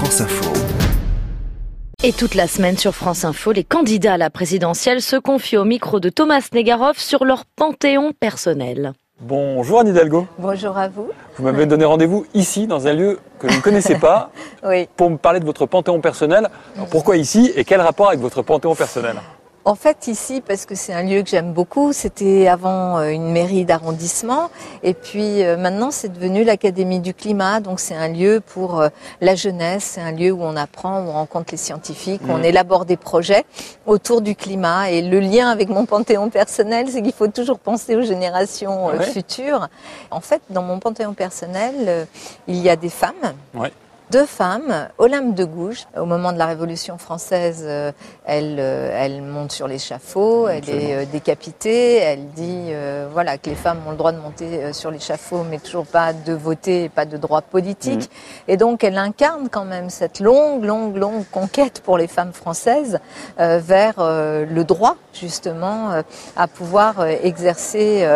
France Info. Et toute la semaine sur France Info, les candidats à la présidentielle se confient au micro de Thomas Negaroff sur leur panthéon personnel. Bonjour Anne Hidalgo. Bonjour à vous. Vous m'avez donné rendez-vous ici, dans un lieu que je ne connaissais pas, Oui. pour me parler de votre panthéon personnel. Alors, pourquoi ici et quel rapport avec votre panthéon personnel? En fait, ici, parce que c'est un lieu que j'aime beaucoup, c'était avant euh, une mairie d'arrondissement. Et puis euh, maintenant, c'est devenu l'Académie du climat. Donc c'est un lieu pour euh, la jeunesse, c'est un lieu où on apprend, où on rencontre les scientifiques, où on élabore des projets autour du climat. Et le lien avec mon panthéon personnel, c'est qu'il faut toujours penser aux générations Ouais. futures. En fait, dans mon panthéon personnel, il y a des femmes. Ouais. Deux femmes, Olympe de Gouges, au moment de la Révolution française, euh, elle, euh, elle monte sur l'échafaud, elle est euh, décapitée, elle dit euh, voilà que les femmes ont le droit de monter sur l'échafaud, mais toujours pas de voter, pas de droit politique. Et donc elle incarne quand même cette longue, longue, longue conquête pour les femmes françaises euh, vers euh, le droit justement à pouvoir exercer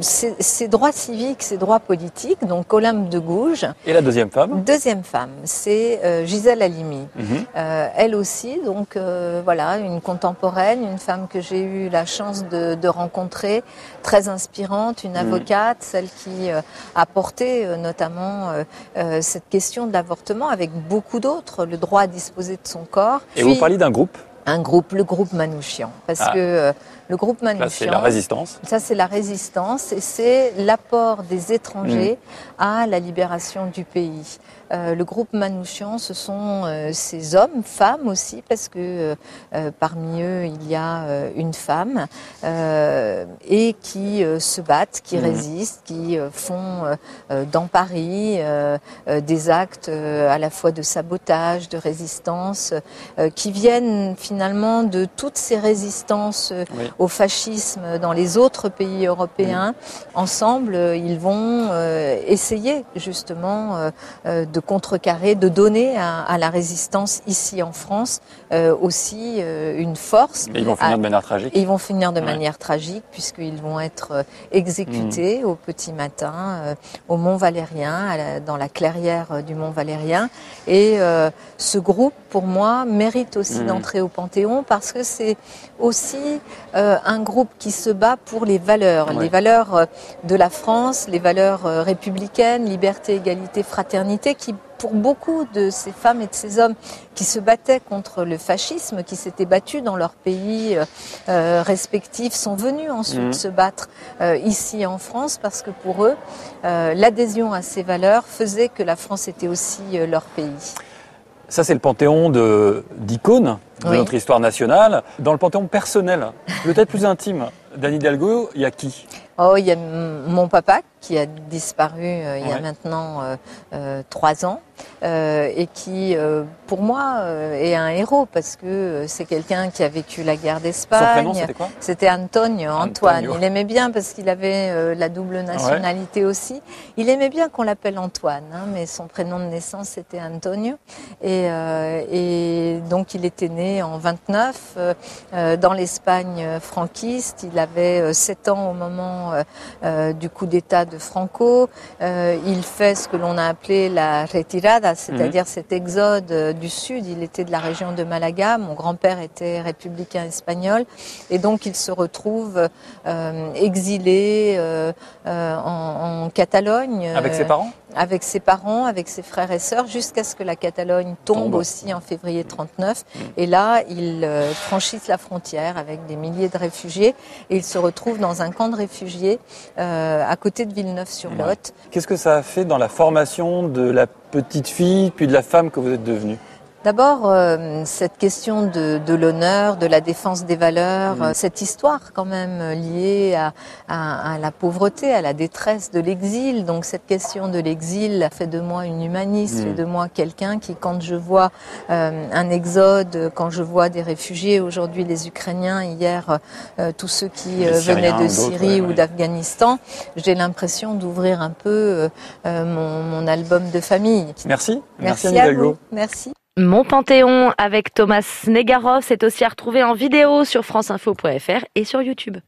ses, ses droits civiques, ses droits politiques. Donc Olympe de Gouges. Et la deuxième femme? Deuxième femme, c'est euh, Gisèle Halimi. Mhm. Euh, elle aussi, donc euh, voilà, une contemporaine, une femme que j'ai eu la chance de, de rencontrer, très inspirante, une avocate, celle qui euh, a porté euh, notamment euh, cette question de l'avortement avec beaucoup d'autres, le droit à disposer de son corps. Et Puis, vous parliez d'un groupe, un groupe, le groupe Manouchian, parce Ah. que euh, le groupe là c'est Manouchian. la résistance. Ça, c'est la résistance et c'est l'apport des étrangers Mm. à la libération du pays. Euh, le groupe Manouchian, ce sont euh, ces hommes, femmes aussi, parce que euh, euh, parmi eux, il y a euh, une femme, euh, et qui euh, se battent, qui Mm. résistent, qui euh, font dans Paris euh, euh, des actes euh, à la fois de sabotage, de résistance, euh, qui viennent finalement de toutes ces résistances Oui. Au fascisme dans les autres pays européens. Ensemble, euh, ils vont euh, essayer justement euh, de contrecarrer, de donner à, à la résistance ici en France euh, aussi euh, une force. Ils vont finir de manière tragique. Et ils vont finir de Ouais. manière tragique puisqu'ils vont être exécutés Mm. au petit matin euh, au Mont Valérien, à la- dans la clairière du Mont Valérien. Et euh, ce groupe, pour moi, mérite aussi Mm. d'entrer au Panthéon parce que c'est aussi euh, un groupe qui se bat pour les valeurs, Ouais. les valeurs euh, de la France, les valeurs euh, républicaines, liberté, égalité, fraternité, qui pour beaucoup de ces femmes et de ces hommes qui se battaient contre le fascisme, qui s'étaient battus dans leur pays euh, euh, respectifs, sont venus ensuite Mhm. se battre euh, ici en France parce que pour eux, euh, l'adhésion à ces valeurs faisait que la France était aussi euh, leur pays. Ça c'est le panthéon d'icônes de Oui. notre histoire nationale. Dans le panthéon personnel, peut-être plus intime, d'Anne Hidalgo, il y a qui? Oh, il y a mon papa qui a disparu euh, il y a Ouais. maintenant euh, euh, trois ans et qui, pour moi, est un héros parce que c'est quelqu'un qui a vécu la guerre Son d'Espagne. prénom c'était quoi? C'était Antonio, Antoine. Antonio. Il aimait bien parce qu'il avait la double nationalité aussi. Il aimait bien qu'on l'appelle Antoine, hein, mais son prénom de naissance c'était Antonio. Et, et donc il était né en 29 euh, euh, dans l'Espagne franquiste. Il avait euh, 7 ans au moment euh, euh, du coup d'État de Franco. Euh, il fait ce que l'on a appelé la retirada, c'est-à-dire cet exode euh, du sud. Il était de la région de Malaga. Mon grand-père était républicain espagnol. Et donc il se retrouve euh, exilé euh, euh, en, en Catalogne. Avec euh, ses parents? Avec ses parents, avec ses frères et sœurs, jusqu'à ce que la Catalogne tombe, Tombe. aussi en février 39. Et là, ils euh, franchissent la frontière avec des milliers de réfugiés et ils se retrouvent dans un camp de réfugiés euh, à côté de Villeneuve-sur-Lot. Qu'est-ce que ça a fait dans la formation de la petite fille puis de la femme que vous êtes devenue? D'abord, euh, cette question de, de l'honneur, de la défense des valeurs, Mm. euh, cette histoire quand même liée à, à- à la pauvreté, à la détresse de l'exil. Donc cette question de l'exil a fait de moi une humaniste, Mm. fait de moi quelqu'un qui, quand je vois euh, un exode, quand je vois des réfugiés, aujourd'hui les Ukrainiens, hier euh, tous ceux qui euh, venaient de Syrie ouais, ou ouais. d'Afghanistan, j'ai l'impression d'ouvrir un peu mon, mon album de famille. Merci. Merci, à vous. Merci. Mon Panthéon avec Thomas Negaroff, c'est aussi à retrouver en vidéo sur franceinfo.fr et sur YouTube.